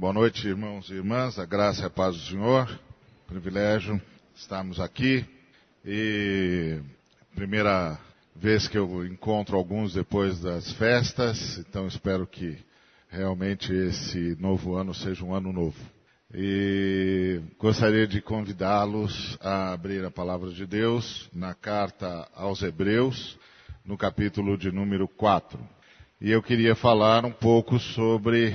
Boa noite, irmãos e irmãs, a graça e a paz do Senhor. Privilégio estarmos aqui e primeira vez que eu encontro alguns depois das festas, então espero que realmente esse novo ano seja um ano novo. E gostaria de convidá-los a abrir a palavra de Deus na carta aos Hebreus, no capítulo de número 4. E eu queria falar um pouco sobre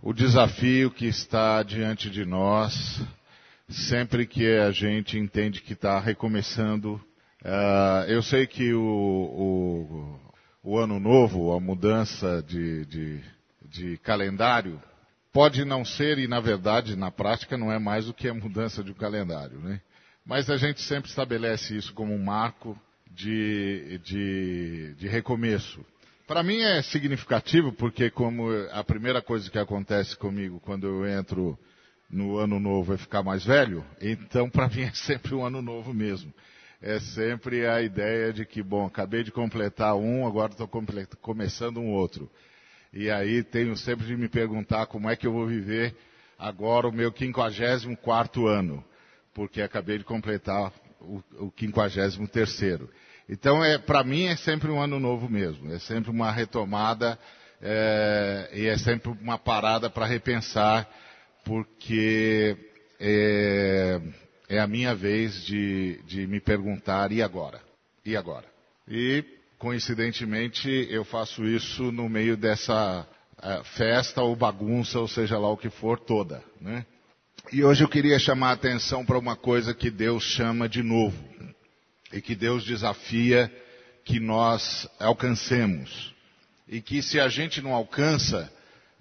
o desafio que está diante de nós, sempre que a gente entende que está recomeçando. Uh, eu sei que o, o, o, ano novo, a mudança de, de, de calendário, pode não ser, e na verdade, na prática, não é mais do que a mudança de um calendário, né? Mas a gente sempre estabelece isso como um marco de, de, de recomeço. Para mim é significativo porque como a primeira coisa que acontece comigo quando eu entro no ano novo é ficar mais velho, então para mim é sempre um ano novo mesmo. É sempre a ideia de que, bom, acabei de completar um, agora estou começando um outro. E aí tenho sempre de me perguntar como é que eu vou viver agora o meu 54 ano, porque acabei de completar o, o 53 terceiro. Então, é, para mim, é sempre um ano novo mesmo. É sempre uma retomada é, e é sempre uma parada para repensar, porque é, é, a minha vez de, de me perguntar, e agora? E agora? E, coincidentemente, eu faço isso no meio dessa é, festa ou bagunça, ou seja lá o que for, toda. Né? E hoje eu queria chamar a atenção para uma coisa que Deus chama de novo e que Deus desafia que nós alcancemos. E que se a gente não alcança,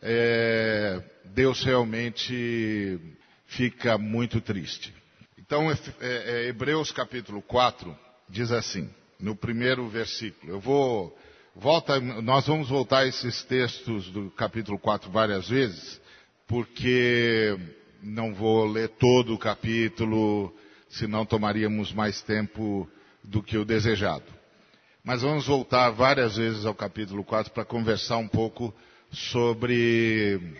é, Deus realmente fica muito triste. Então, é, é, Hebreus capítulo 4 diz assim, no primeiro versículo. Eu vou, volta, nós vamos voltar a esses textos do capítulo 4 várias vezes, porque não vou ler todo o capítulo, senão tomaríamos mais tempo do que o desejado. Mas vamos voltar várias vezes ao capítulo 4 para conversar um pouco sobre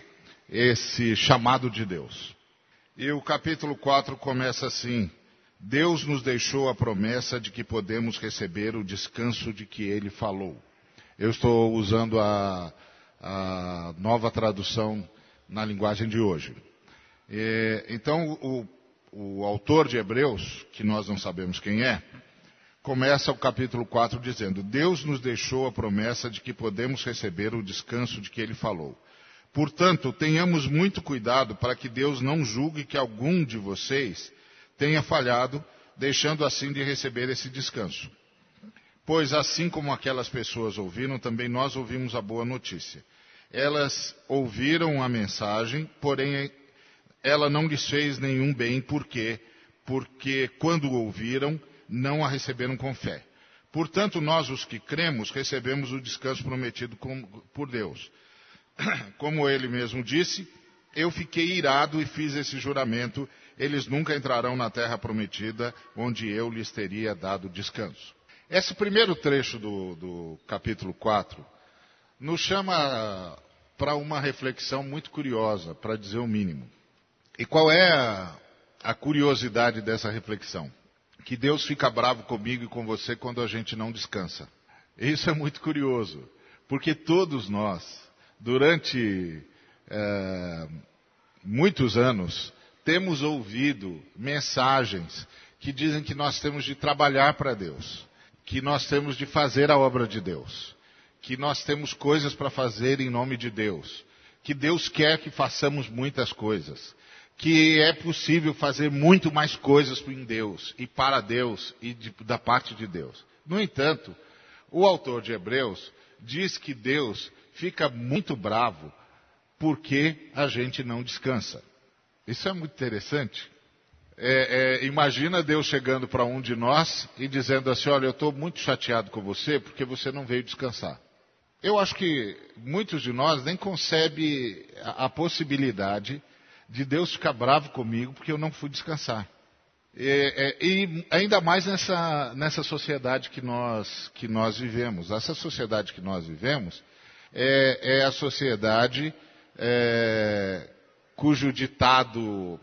esse chamado de Deus. E o capítulo 4 começa assim: Deus nos deixou a promessa de que podemos receber o descanso de que ele falou. Eu estou usando a, a nova tradução na linguagem de hoje. E, então, o, o autor de Hebreus, que nós não sabemos quem é, começa o capítulo 4 dizendo: Deus nos deixou a promessa de que podemos receber o descanso de que ele falou. Portanto, tenhamos muito cuidado para que Deus não julgue que algum de vocês tenha falhado, deixando assim de receber esse descanso. Pois assim como aquelas pessoas ouviram, também nós ouvimos a boa notícia. Elas ouviram a mensagem, porém ela não lhes fez nenhum bem, por quê? Porque quando ouviram, não a receberam com fé. Portanto, nós, os que cremos, recebemos o descanso prometido por Deus. Como ele mesmo disse, eu fiquei irado e fiz esse juramento, eles nunca entrarão na terra prometida, onde eu lhes teria dado descanso. Esse primeiro trecho do, do capítulo 4 nos chama para uma reflexão muito curiosa, para dizer o mínimo. E qual é a, a curiosidade dessa reflexão? Que Deus fica bravo comigo e com você quando a gente não descansa. Isso é muito curioso, porque todos nós, durante é, muitos anos, temos ouvido mensagens que dizem que nós temos de trabalhar para Deus, que nós temos de fazer a obra de Deus, que nós temos coisas para fazer em nome de Deus, que Deus quer que façamos muitas coisas, que é possível fazer muito mais coisas em Deus e para Deus e de, da parte de Deus. No entanto, o autor de Hebreus diz que Deus fica muito bravo porque a gente não descansa. Isso é muito interessante. É, é, imagina Deus chegando para um de nós e dizendo assim: Olha, eu estou muito chateado com você porque você não veio descansar. Eu acho que muitos de nós nem concebem a, a possibilidade de Deus ficar bravo comigo porque eu não fui descansar. E, é, e ainda mais nessa, nessa sociedade que nós, que nós vivemos. Essa sociedade que nós vivemos é, é a sociedade é, cujo ditado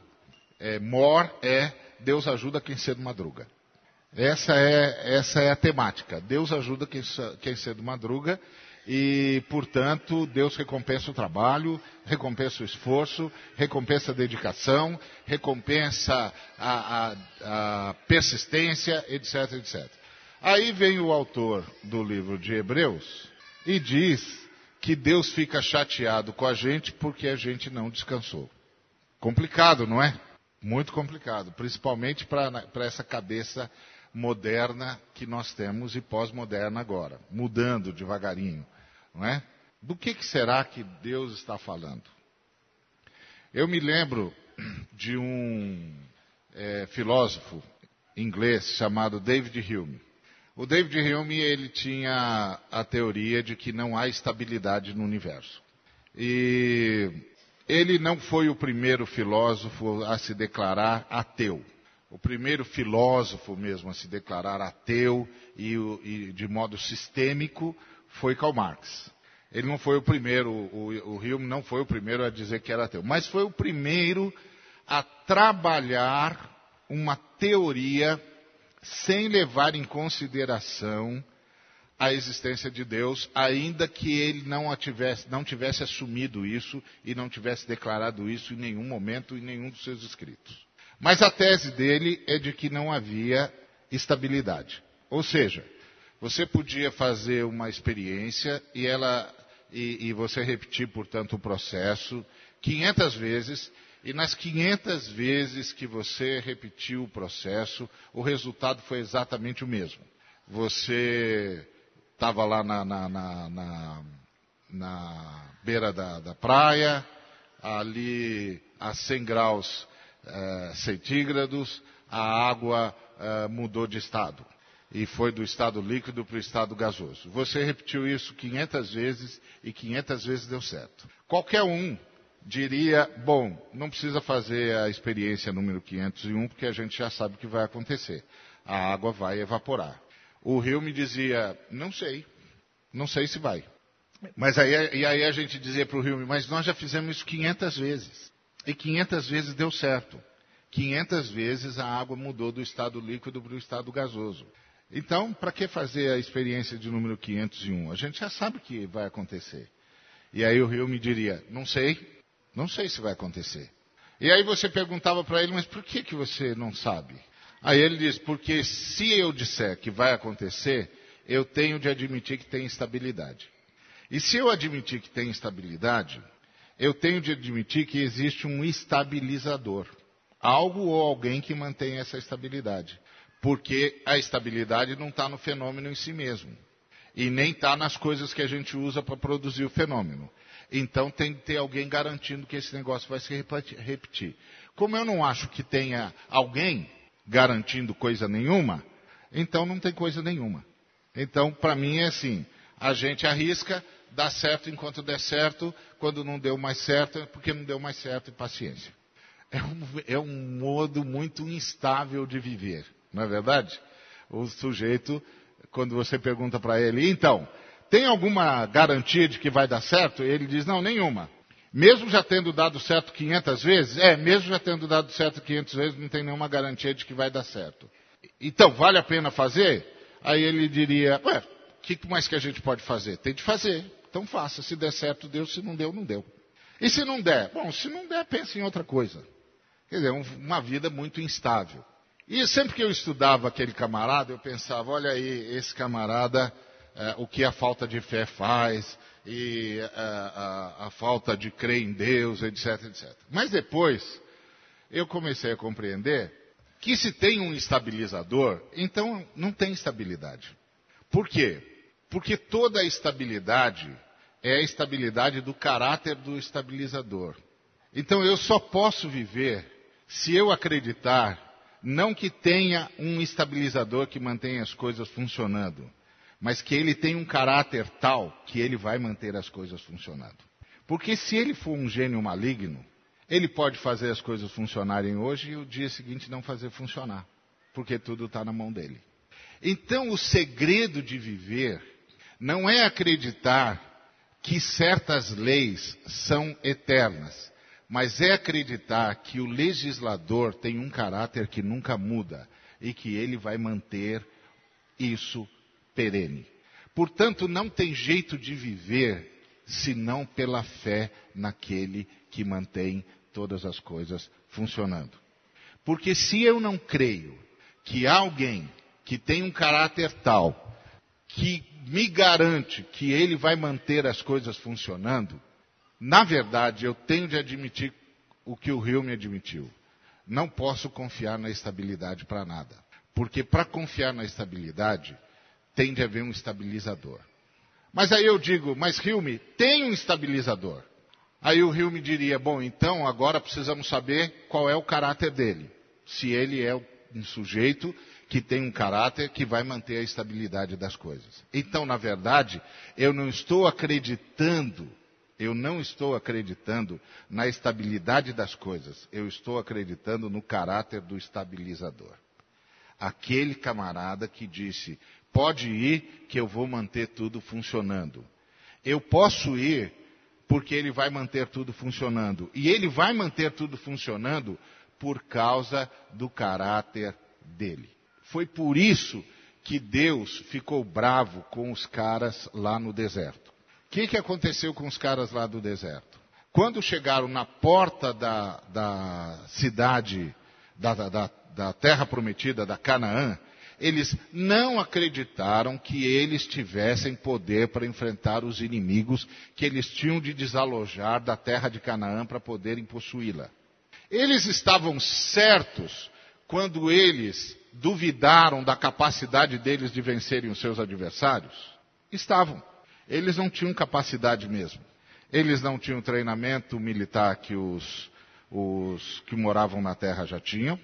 é, mor é Deus ajuda quem cedo madruga. Essa é, essa é a temática. Deus ajuda quem, quem cedo madruga e, portanto, Deus recompensa o trabalho, recompensa o esforço, recompensa a dedicação, recompensa a, a, a persistência, etc, etc. Aí vem o autor do livro de Hebreus e diz que Deus fica chateado com a gente porque a gente não descansou. Complicado, não é? Muito complicado, principalmente para essa cabeça moderna que nós temos e pós-moderna agora, mudando devagarinho, não é? Do que, que será que Deus está falando? Eu me lembro de um é, filósofo inglês chamado David Hume. O David Hume ele tinha a teoria de que não há estabilidade no universo. E ele não foi o primeiro filósofo a se declarar ateu. O primeiro filósofo mesmo a se declarar ateu e, e de modo sistêmico foi Karl Marx. Ele não foi o primeiro, o, o Hume não foi o primeiro a dizer que era ateu, mas foi o primeiro a trabalhar uma teoria sem levar em consideração a existência de Deus, ainda que ele não, tivesse, não tivesse assumido isso e não tivesse declarado isso em nenhum momento em nenhum dos seus escritos. Mas a tese dele é de que não havia estabilidade. Ou seja, você podia fazer uma experiência e ela e, e você repetir, portanto, o processo 500 vezes e nas 500 vezes que você repetiu o processo, o resultado foi exatamente o mesmo. Você estava lá na, na, na, na, beira da, da, praia, ali a 100 graus eh, centígrados, a água eh, mudou de estado. E foi do estado líquido para o estado gasoso. Você repetiu isso 500 vezes e 500 vezes deu certo. Qualquer um diria, bom, não precisa fazer a experiência número 501, porque a gente já sabe o que vai acontecer. A água vai evaporar. O rio me dizia, não sei, não sei se vai. Mas aí, e aí a gente dizia para o rio, mas nós já fizemos isso 500 vezes. E 500 vezes deu certo. 500 vezes a água mudou do estado líquido para o estado gasoso. Então, para que fazer a experiência de número 501? A gente já sabe que vai acontecer. E aí o rio me diria, não sei, não sei se vai acontecer. E aí você perguntava para ele, mas por que, que você não sabe? Aí ele diz, porque se eu disser que vai acontecer, eu tenho de admitir que tem instabilidade. E se eu admitir que tem instabilidade, eu tenho de admitir que existe um estabilizador. Algo ou alguém que mantém essa estabilidade. Porque a estabilidade não está no fenômeno em si mesmo. E nem está nas coisas que a gente usa para produzir o fenômeno. Então tem que ter alguém garantindo que esse negócio vai se repetir. Como eu não acho que tenha alguém garantindo coisa nenhuma, então não tem coisa nenhuma. Então, para mim é assim: a gente arrisca, dá certo enquanto der certo, quando não deu mais certo, é porque não deu mais certo e paciência. É um, é um modo muito instável de viver, não é verdade? O sujeito, quando você pergunta para ele, então, tem alguma garantia de que vai dar certo? Ele diz, não, nenhuma. Mesmo já tendo dado certo 500 vezes? É, mesmo já tendo dado certo 500 vezes, não tem nenhuma garantia de que vai dar certo. Então, vale a pena fazer? Aí ele diria, ué, o que mais que a gente pode fazer? Tem de fazer. Então faça. Se der certo, deu. Se não deu, não deu. E se não der? Bom, se não der, pense em outra coisa. Quer dizer, uma vida muito instável. E sempre que eu estudava aquele camarada, eu pensava, olha aí, esse camarada é, o que a falta de fé faz, e a, é, a, a falta de crer em Deus, etc, etc. Mas depois, eu comecei a compreender que se tem um estabilizador, então não tem estabilidade. Por quê? Porque toda estabilidade é a estabilidade do caráter do estabilizador. Então eu só posso viver se eu acreditar não que tenha um estabilizador que mantenha as coisas funcionando, mas que ele tem um caráter tal que ele vai manter as coisas funcionando. Porque se ele for um gênio maligno, ele pode fazer as coisas funcionarem hoje e o dia seguinte não fazer funcionar, porque tudo está na mão dele. Então, o segredo de viver não é acreditar que certas leis são eternas, mas é acreditar que o legislador tem um caráter que nunca muda e que ele vai manter isso perene. Portanto, não tem jeito de viver senão pela fé naquele que mantém todas as coisas funcionando. Porque se eu não creio que alguém que tem um caráter tal que me garante que ele vai manter as coisas funcionando, na verdade eu tenho de admitir o que o Rio me admitiu. Não posso confiar na estabilidade para nada. Porque para confiar na estabilidade, tem de haver um estabilizador. Mas aí eu digo, mas Hilme, tem um estabilizador. Aí o Hilme diria, bom, então agora precisamos saber qual é o caráter dele. Se ele é um sujeito que tem um caráter que vai manter a estabilidade das coisas. Então, na verdade, eu não estou acreditando, eu não estou acreditando na estabilidade das coisas, eu estou acreditando no caráter do estabilizador. Aquele camarada que disse, pode ir que eu vou manter tudo funcionando. Eu posso ir porque ele vai manter tudo funcionando. E ele vai manter tudo funcionando por causa do caráter dele. Foi por isso que Deus ficou bravo com os caras lá no deserto. O que, que aconteceu com os caras lá do deserto? Quando chegaram na porta da, da cidade, da, da, da terra prometida, da Canaã, eles não acreditaram que eles tivessem poder para enfrentar os inimigos que eles tinham de desalojar da terra de Canaã para poderem possuí-la. Eles estavam certos quando eles duvidaram da capacidade deles de vencerem os seus adversários? Estavam. Eles não tinham capacidade mesmo. Eles não tinham treinamento militar que os, os que moravam na terra já tinham.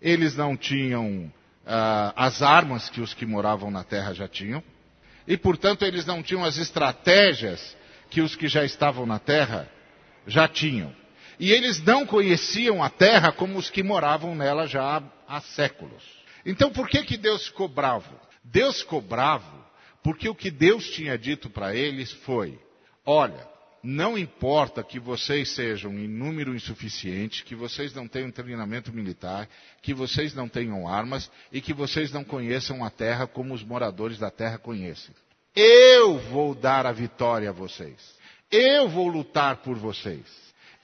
Eles não tinham uh, as armas que os que moravam na terra já tinham, e portanto eles não tinham as estratégias que os que já estavam na terra já tinham. E eles não conheciam a terra como os que moravam nela já há, há séculos. Então por que, que Deus ficou bravo? Deus ficou bravo porque o que Deus tinha dito para eles foi: olha, não importa que vocês sejam em número insuficiente, que vocês não tenham treinamento militar, que vocês não tenham armas e que vocês não conheçam a terra como os moradores da terra conhecem. Eu vou dar a vitória a vocês. Eu vou lutar por vocês.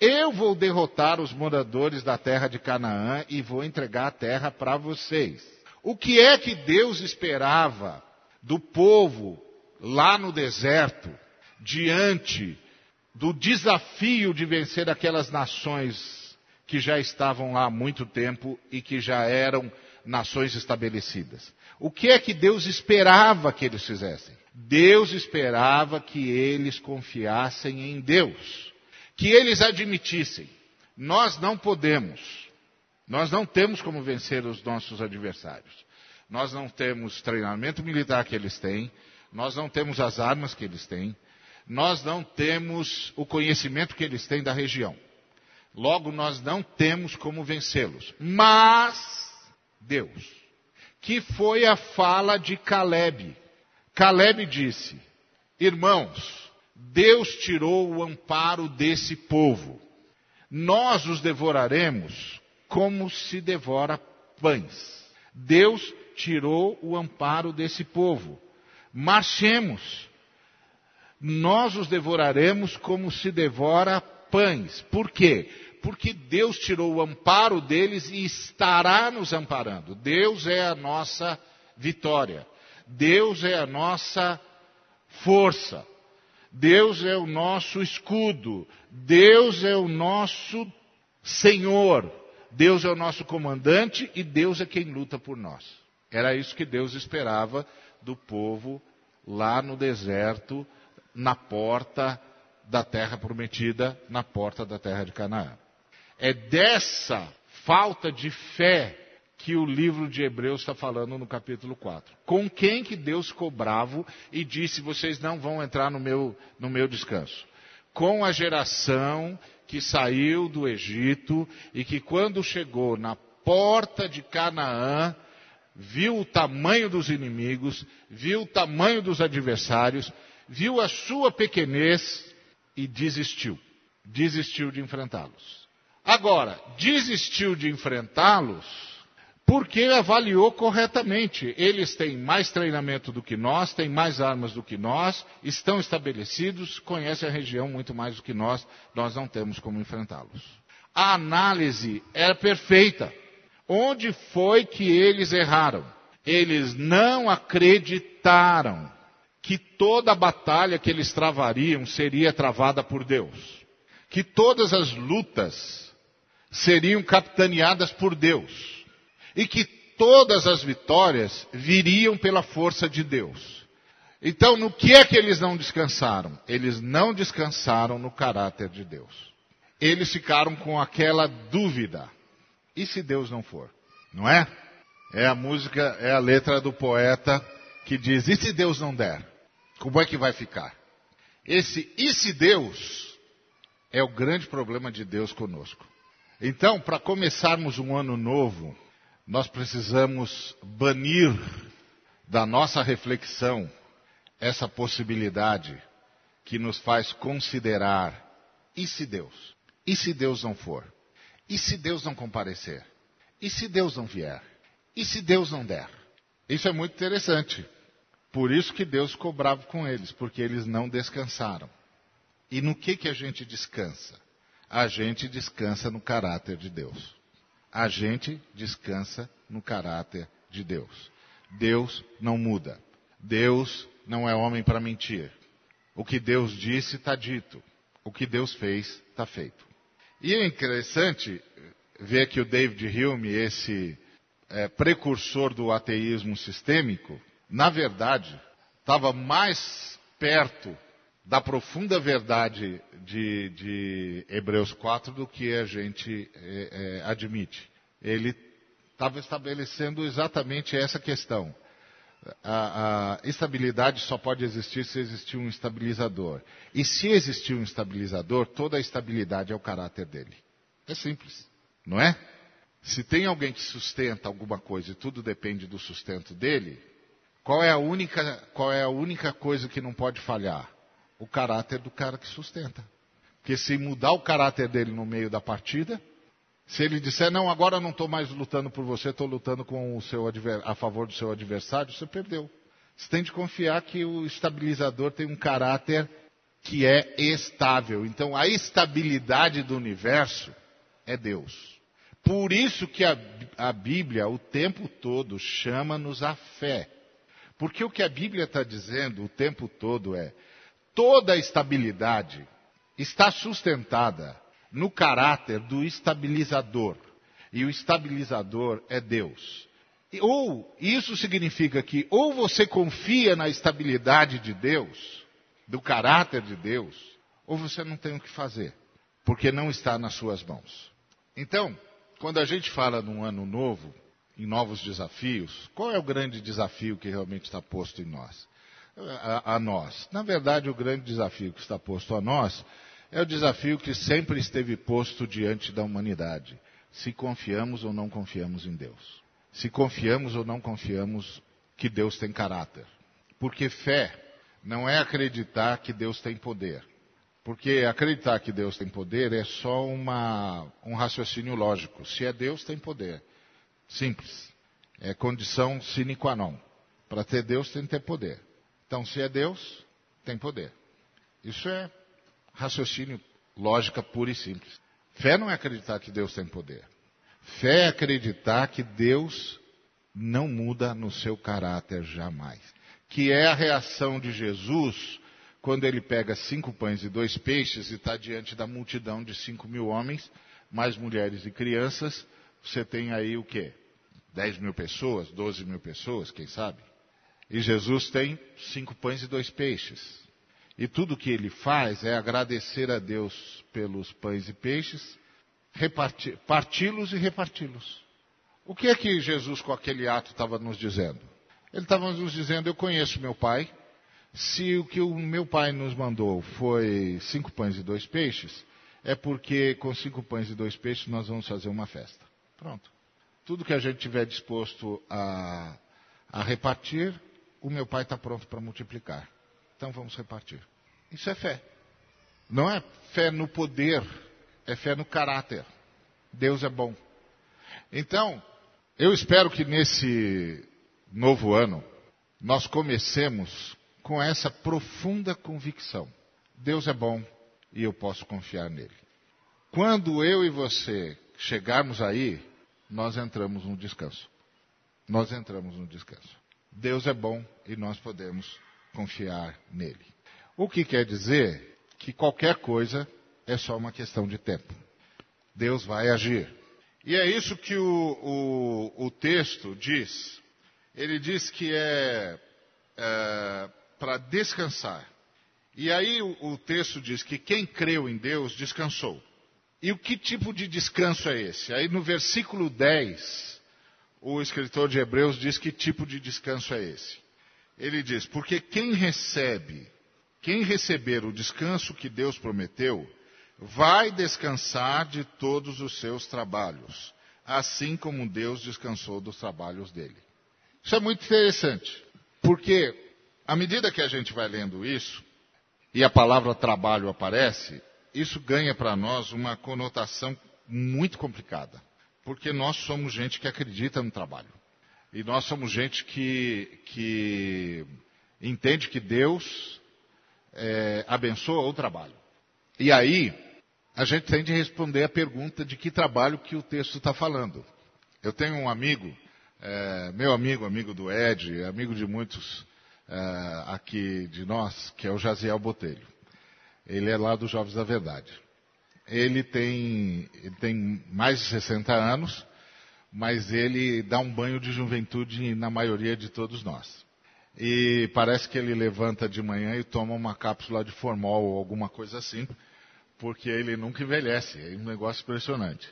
Eu vou derrotar os moradores da terra de Canaã e vou entregar a terra para vocês. O que é que Deus esperava do povo lá no deserto, diante do desafio de vencer aquelas nações que já estavam lá há muito tempo e que já eram nações estabelecidas. O que é que Deus esperava que eles fizessem? Deus esperava que eles confiassem em Deus, que eles admitissem: nós não podemos, nós não temos como vencer os nossos adversários, nós não temos treinamento militar que eles têm, nós não temos as armas que eles têm, nós não temos o conhecimento que eles têm da região. Logo, nós não temos como vencê-los. Mas, Deus, que foi a fala de Caleb. Caleb disse: Irmãos, Deus tirou o amparo desse povo. Nós os devoraremos como se devora pães. Deus tirou o amparo desse povo. Marchemos nós os devoraremos como se devora pães. Por quê? Porque Deus tirou o amparo deles e estará nos amparando. Deus é a nossa vitória. Deus é a nossa força. Deus é o nosso escudo. Deus é o nosso Senhor. Deus é o nosso comandante e Deus é quem luta por nós. Era isso que Deus esperava do povo lá no deserto na porta da terra prometida, na porta da terra de Canaã. É dessa falta de fé que o livro de Hebreus está falando no capítulo 4. Com quem que Deus ficou bravo e disse: vocês não vão entrar no meu, no meu descanso? Com a geração que saiu do Egito e que, quando chegou na porta de Canaã, viu o tamanho dos inimigos, viu o tamanho dos adversários, viu a sua pequenez e desistiu. desistiu de enfrentá-los. Agora, desistiu de enfrentá-los porque avaliou corretamente. Eles têm mais treinamento do que nós, têm mais armas do que nós, estão estabelecidos, conhecem a região muito mais do que nós, nós não temos como enfrentá-los. A análise é perfeita. Onde foi que eles erraram? Eles não acreditaram que toda a batalha que eles travariam seria travada por Deus. Que todas as lutas seriam capitaneadas por Deus. E que todas as vitórias viriam pela força de Deus. Então, no que é que eles não descansaram? Eles não descansaram no caráter de Deus. Eles ficaram com aquela dúvida. E se Deus não for? Não é? É a música, é a letra do poeta que diz: E se Deus não der? Como é que vai ficar? Esse e se Deus é o grande problema de Deus conosco. Então, para começarmos um ano novo, nós precisamos banir da nossa reflexão essa possibilidade que nos faz considerar: e se Deus? E se Deus não for? E se Deus não comparecer? E se Deus não vier? E se Deus não der? Isso é muito interessante. Por isso que Deus ficou bravo com eles, porque eles não descansaram. E no que, que a gente descansa? A gente descansa no caráter de Deus. A gente descansa no caráter de Deus. Deus não muda. Deus não é homem para mentir. O que Deus disse está dito. O que Deus fez está feito. E é interessante ver que o David Hume, esse é, precursor do ateísmo sistêmico, na verdade, estava mais perto da profunda verdade de, de, Hebreus 4 do que a gente é, é, admite. Ele estava estabelecendo exatamente essa questão. A, a, estabilidade só pode existir se existir um estabilizador. E se existir um estabilizador, toda a estabilidade é o caráter dele. É simples, não é? Se tem alguém que sustenta alguma coisa e tudo depende do sustento dele, qual é a única, qual é a única coisa que não pode falhar? O caráter do cara que sustenta. Porque se mudar o caráter dele no meio da partida, se ele disser, não, agora não estou mais lutando por você, estou lutando com o seu a favor do seu adversário, você perdeu. Você tem de confiar que o estabilizador tem um caráter que é estável. Então, a estabilidade do universo é Deus. Por isso que a, a Bíblia, o tempo todo, chama-nos a fé. Porque o que a Bíblia está dizendo o tempo todo é: toda estabilidade está sustentada no caráter do estabilizador. E o estabilizador é Deus. Ou isso significa que ou você confia na estabilidade de Deus, do caráter de Deus, ou você não tem o que fazer, porque não está nas suas mãos. Então, quando a gente fala num ano novo, em novos desafios, qual é o grande desafio que realmente está posto em nós? A, a, nós. Na verdade, o grande desafio que está posto a nós é o desafio que sempre esteve posto diante da humanidade. Se confiamos ou não confiamos em Deus. Se confiamos ou não confiamos que Deus tem caráter. Porque fé não é acreditar que Deus tem poder. Porque acreditar que Deus tem poder é só uma, um raciocínio lógico. Se é Deus, tem poder. Simples. É condição sine qua non. Para ter Deus tem que ter poder. Então, se é Deus, tem poder. Isso é raciocínio, lógica pura e simples. Fé não é acreditar que Deus tem poder. Fé é acreditar que Deus não muda no seu caráter jamais. Que é a reação de Jesus quando ele pega cinco pães e dois peixes e está diante da multidão de cinco mil homens, mais mulheres e crianças, você tem aí o quê? 10 mil pessoas, 12 mil pessoas, quem sabe? E Jesus tem cinco pães e dois peixes. E tudo que ele faz é agradecer a Deus pelos pães e peixes, parti-los e reparti-los. O que é que Jesus, com aquele ato, estava nos dizendo? Ele estava nos dizendo: Eu conheço meu pai. Se o que o meu pai nos mandou foi cinco pães e dois peixes, é porque com cinco pães e dois peixes nós vamos fazer uma festa. Pronto. Tudo que a gente tiver disposto a, a repartir, o meu pai está pronto para multiplicar. Então vamos repartir. Isso é fé. Não é fé no poder, é fé no caráter. Deus é bom. Então, eu espero que nesse novo ano nós comecemos com essa profunda convicção. Deus é bom e eu posso confiar nele. Quando eu e você chegarmos aí, nós entramos no descanso. Nós entramos no descanso. Deus é bom e nós podemos confiar nele. O que quer dizer que qualquer coisa é só uma questão de tempo. Deus vai agir. E é isso que o, o, o texto diz. Ele diz que é, é para descansar. E aí o, o texto diz que quem creu em Deus descansou. E o que tipo de descanso é esse? Aí no versículo 10, o escritor de Hebreus diz que tipo de descanso é esse. Ele diz: Porque quem recebe, quem receber o descanso que Deus prometeu, vai descansar de todos os seus trabalhos, assim como Deus descansou dos trabalhos dele. Isso é muito interessante, porque à medida que a gente vai lendo isso, e a palavra trabalho aparece, isso ganha para nós uma conotação muito complicada. Porque nós somos gente que acredita no trabalho. E nós somos gente que, que entende que Deus é, abençoa o trabalho. E aí, a gente tem de responder a pergunta de que trabalho que o texto está falando. Eu tenho um amigo, é, meu amigo, amigo do Ed, amigo de muitos é, aqui de nós, que é o Jaziel Botelho. Ele é lá dos Jovens da Verdade. Ele tem, ele tem mais de 60 anos, mas ele dá um banho de juventude na maioria de todos nós. E parece que ele levanta de manhã e toma uma cápsula de formol ou alguma coisa assim, porque ele nunca envelhece. É um negócio impressionante.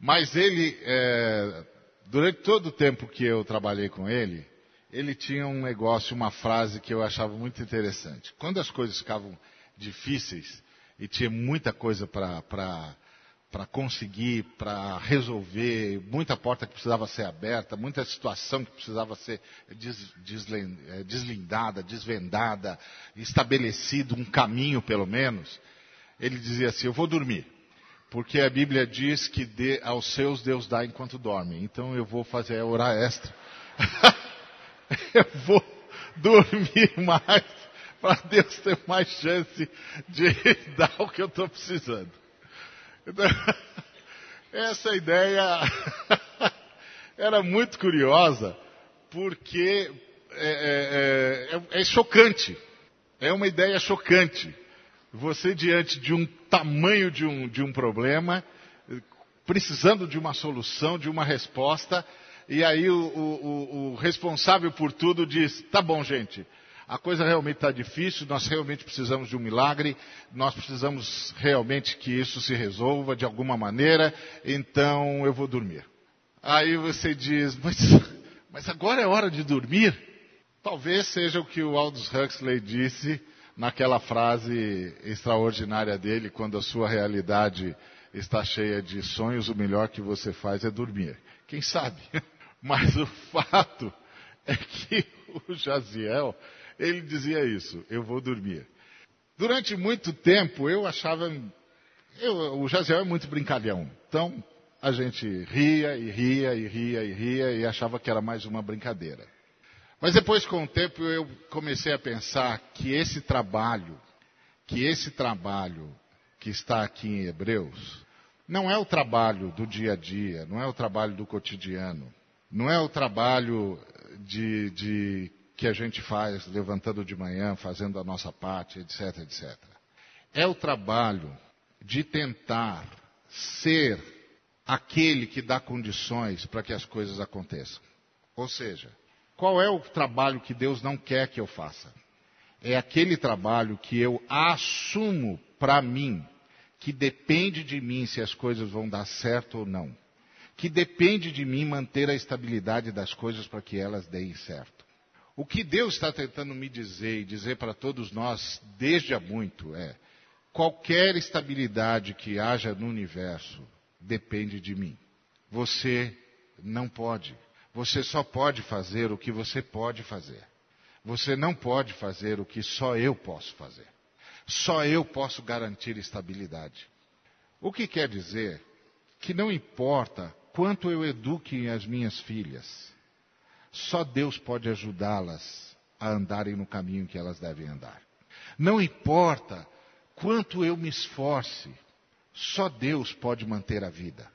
Mas ele, é, durante todo o tempo que eu trabalhei com ele, ele tinha um negócio, uma frase que eu achava muito interessante. Quando as coisas ficavam difíceis e tinha muita coisa para conseguir, para resolver, muita porta que precisava ser aberta, muita situação que precisava ser des, é, deslindada, desvendada, estabelecido um caminho pelo menos ele dizia assim: Eu vou dormir, porque a Bíblia diz que de, aos seus Deus dá enquanto dorme. Então eu vou fazer a hora extra. eu vou dormir mais para Deus ter mais chance de dar o que eu estou precisando. Então, essa ideia era muito curiosa, porque é, é, é, é chocante. É uma ideia chocante você diante de um tamanho de um, de um problema, precisando de uma solução, de uma resposta, e aí o, o, o responsável por tudo diz: tá bom, gente, a coisa realmente está difícil, nós realmente precisamos de um milagre, nós precisamos realmente que isso se resolva de alguma maneira, então eu vou dormir. Aí você diz: mas, mas agora é hora de dormir? Talvez seja o que o Aldous Huxley disse naquela frase extraordinária dele, quando a sua realidade está cheia de sonhos, o melhor que você faz é dormir. Quem sabe? Mas o fato é que o Jaziel, ele dizia isso, eu vou dormir. Durante muito tempo eu achava, eu, o Jaziel é muito brincalhão, então a gente ria e ria e ria e ria e achava que era mais uma brincadeira. Mas depois, com o tempo, eu comecei a pensar que esse trabalho, que esse trabalho que está aqui em Hebreus, não é o trabalho do dia a dia, não é o trabalho do cotidiano, não é o trabalho de, de que a gente faz levantando de manhã, fazendo a nossa parte, etc, etc. É o trabalho de tentar ser aquele que dá condições para que as coisas aconteçam. Ou seja, qual é o trabalho que Deus não quer que eu faça? É aquele trabalho que eu assumo para mim, que depende de mim se as coisas vão dar certo ou não. Que depende de mim manter a estabilidade das coisas para que elas deem certo. O que Deus está tentando me dizer e dizer para todos nós desde há muito é: qualquer estabilidade que haja no universo depende de mim. Você não pode você só pode fazer o que você pode fazer. Você não pode fazer o que só eu posso fazer. Só eu posso garantir estabilidade. O que quer dizer que não importa quanto eu eduque as minhas filhas, só Deus pode ajudá-las a andarem no caminho que elas devem andar. Não importa quanto eu me esforce, só Deus pode manter a vida.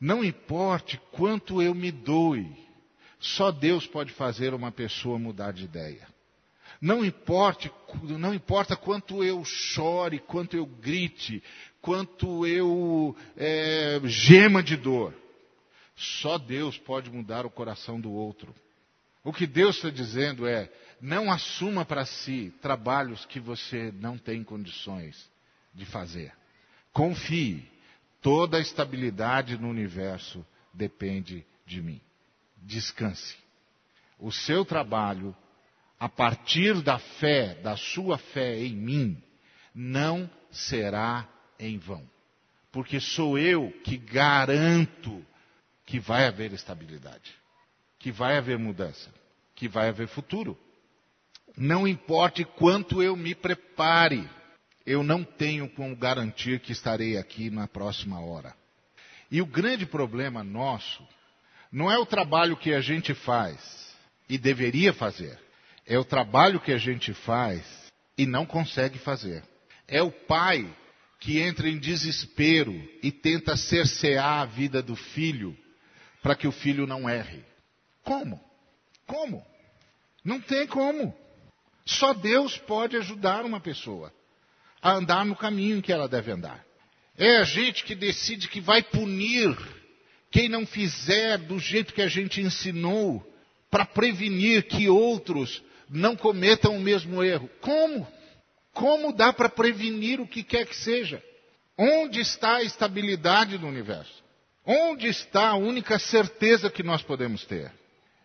Não importe quanto eu me doe, só Deus pode fazer uma pessoa mudar de ideia. Não, importe, não importa quanto eu chore, quanto eu grite, quanto eu é, gema de dor, só Deus pode mudar o coração do outro. O que Deus está dizendo é: não assuma para si trabalhos que você não tem condições de fazer. Confie, toda a estabilidade no universo depende de mim. Descanse. O seu trabalho, a partir da fé, da sua fé em mim, não será em vão. Porque sou eu que garanto que vai haver estabilidade, que vai haver mudança, que vai haver futuro. Não importe quanto eu me prepare, eu não tenho como garantir que estarei aqui na próxima hora. E o grande problema nosso não é o trabalho que a gente faz e deveria fazer, é o trabalho que a gente faz e não consegue fazer. É o pai que entra em desespero e tenta cercear a vida do filho para que o filho não erre. Como? Como? Não tem como. Só Deus pode ajudar uma pessoa a andar no caminho que ela deve andar. É a gente que decide que vai punir quem não fizer do jeito que a gente ensinou para prevenir que outros não cometam o mesmo erro. Como? Como dá para prevenir o que quer que seja? Onde está a estabilidade do universo? Onde está a única certeza que nós podemos ter?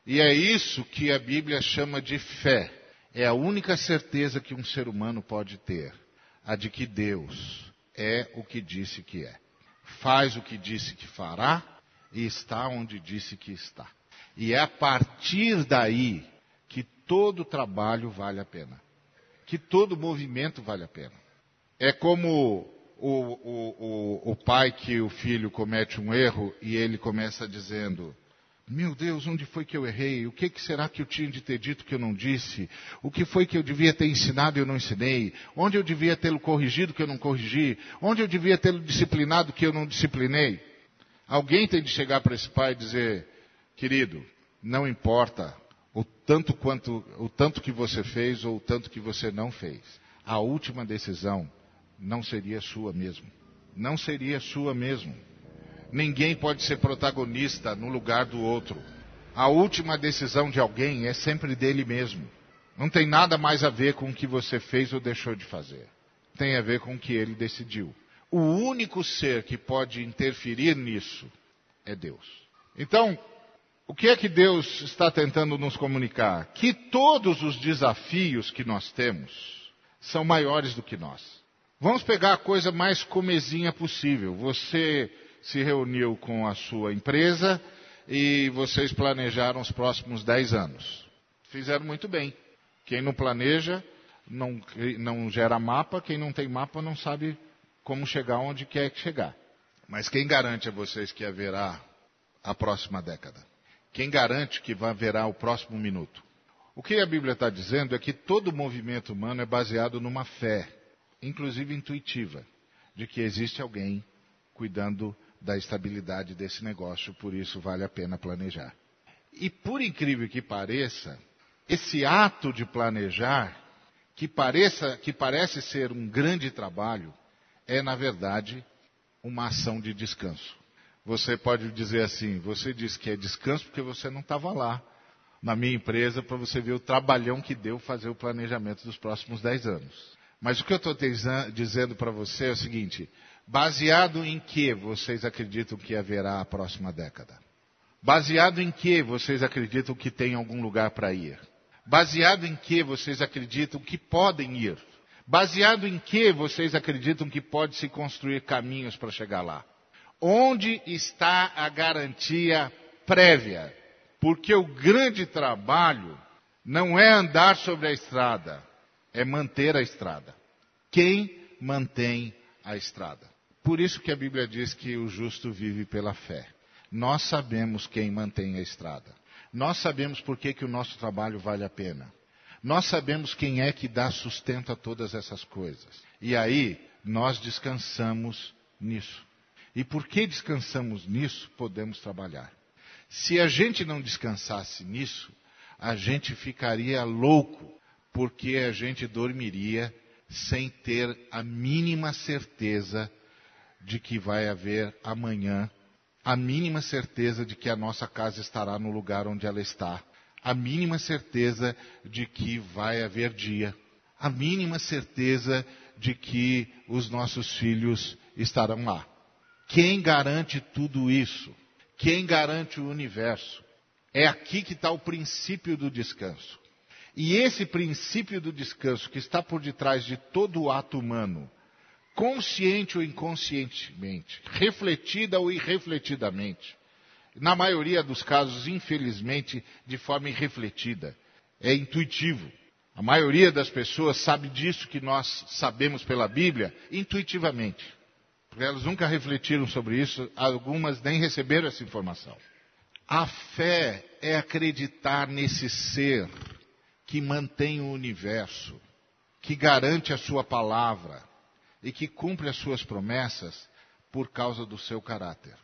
E é isso que a Bíblia chama de fé. É a única certeza que um ser humano pode ter. A de que Deus é o que disse que é. Faz o que disse que fará e está onde disse que está. E é a partir daí que todo trabalho vale a pena. Que todo movimento vale a pena. É como o, o, o pai que o filho comete um erro e ele começa dizendo: meu Deus, onde foi que eu errei? O que, que, será que eu tinha de ter dito que eu não disse? O que foi que eu devia ter ensinado e eu não ensinei? Onde eu devia tê-lo corrigido que eu não corrigi? Onde eu devia tê-lo disciplinado que eu não disciplinei? Alguém tem de chegar para esse pai e dizer, querido, não importa o tanto quanto, o tanto que você fez ou o tanto que você não fez. A última decisão não seria sua mesmo. Não seria sua mesmo. Ninguém pode ser protagonista no lugar do outro. A última decisão de alguém é sempre dele mesmo. Não tem nada mais a ver com o que você fez ou deixou de fazer. Tem a ver com o que ele decidiu. O único ser que pode interferir nisso é Deus. Então, o que é que Deus está tentando nos comunicar? Que todos os desafios que nós temos são maiores do que nós. Vamos pegar a coisa mais comezinha possível. Você se reuniu com a sua empresa e vocês planejaram os próximos 10 anos. Fizeram muito bem. Quem não planeja não, não gera mapa, quem não tem mapa não sabe como chegar onde quer chegar. Mas quem garante a vocês que haverá a próxima década? Quem garante que haverá o próximo minuto? O que a Bíblia está dizendo é que todo movimento humano é baseado numa fé inclusive intuitiva, de que existe alguém cuidando da estabilidade desse negócio, por isso vale a pena planejar. E por incrível que pareça, esse ato de planejar, que, pareça, que parece ser um grande trabalho, é na verdade uma ação de descanso. Você pode dizer assim, você diz que é descanso porque você não estava lá na minha empresa para você ver o trabalhão que deu fazer o planejamento dos próximos 10 anos. Mas o que eu estou dizendo para você é o seguinte: baseado em que vocês acreditam que haverá a próxima década? Baseado em que vocês acreditam que tem algum lugar para ir? Baseado em que vocês acreditam que podem ir? Baseado em que vocês acreditam que pode se construir caminhos para chegar lá? Onde está a garantia prévia? Porque o grande trabalho não é andar sobre a estrada, é manter a estrada. Quem mantém a estrada? Por isso que a Bíblia diz que o justo vive pela fé. Nós sabemos quem mantém a estrada. Nós sabemos por que, que o nosso trabalho vale a pena. Nós sabemos quem é que dá sustento a todas essas coisas. E aí, nós descansamos nisso. E porque descansamos nisso, podemos trabalhar. Se a gente não descansasse nisso, a gente ficaria louco, porque a gente dormiria sem ter a mínima certeza de que vai haver amanhã, a mínima certeza de que a nossa casa estará no lugar onde ela está, a mínima certeza de que vai haver dia, a mínima certeza de que os nossos filhos estarão lá. Quem garante tudo isso? Quem garante o universo? É aqui que está o princípio do descanso. E esse princípio do descanso que está por detrás de todo o ato humano, consciente ou inconscientemente, refletida ou irrefletidamente, na maioria dos casos, infelizmente, de forma irrefletida, é intuitivo. A maioria das pessoas sabe disso que nós sabemos pela Bíblia intuitivamente. Porque elas nunca refletiram sobre isso, algumas nem receberam essa informação. A fé é acreditar nesse ser que mantém o universo, que garante a sua palavra e que cumpre as suas promessas por causa do seu caráter.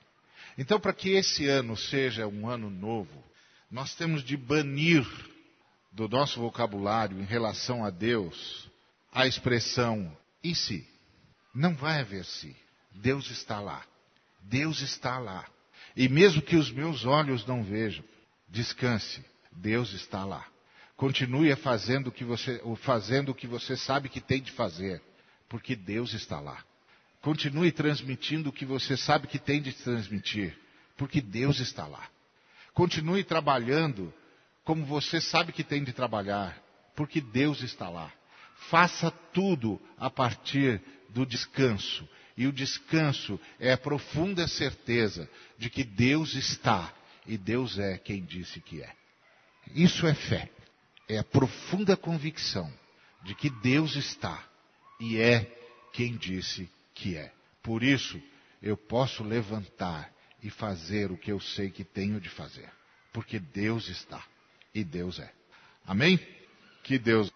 Então, para que esse ano seja um ano novo, nós temos de banir do nosso vocabulário em relação a Deus a expressão e se. Não vai haver se. Deus está lá. Deus está lá. E mesmo que os meus olhos não vejam, descanse. Deus está lá. Continue fazendo o que você, fazendo o que você sabe que tem de fazer, porque Deus está lá. Continue transmitindo o que você sabe que tem de transmitir, porque Deus está lá. Continue trabalhando como você sabe que tem de trabalhar, porque Deus está lá. Faça tudo a partir do descanso. E o descanso é a profunda certeza de que Deus está e Deus é quem disse que é. Isso é fé. É a profunda convicção de que Deus está e é quem disse que é. Por isso, eu posso levantar e fazer o que eu sei que tenho de fazer, porque Deus está e Deus é. Amém? Que Deus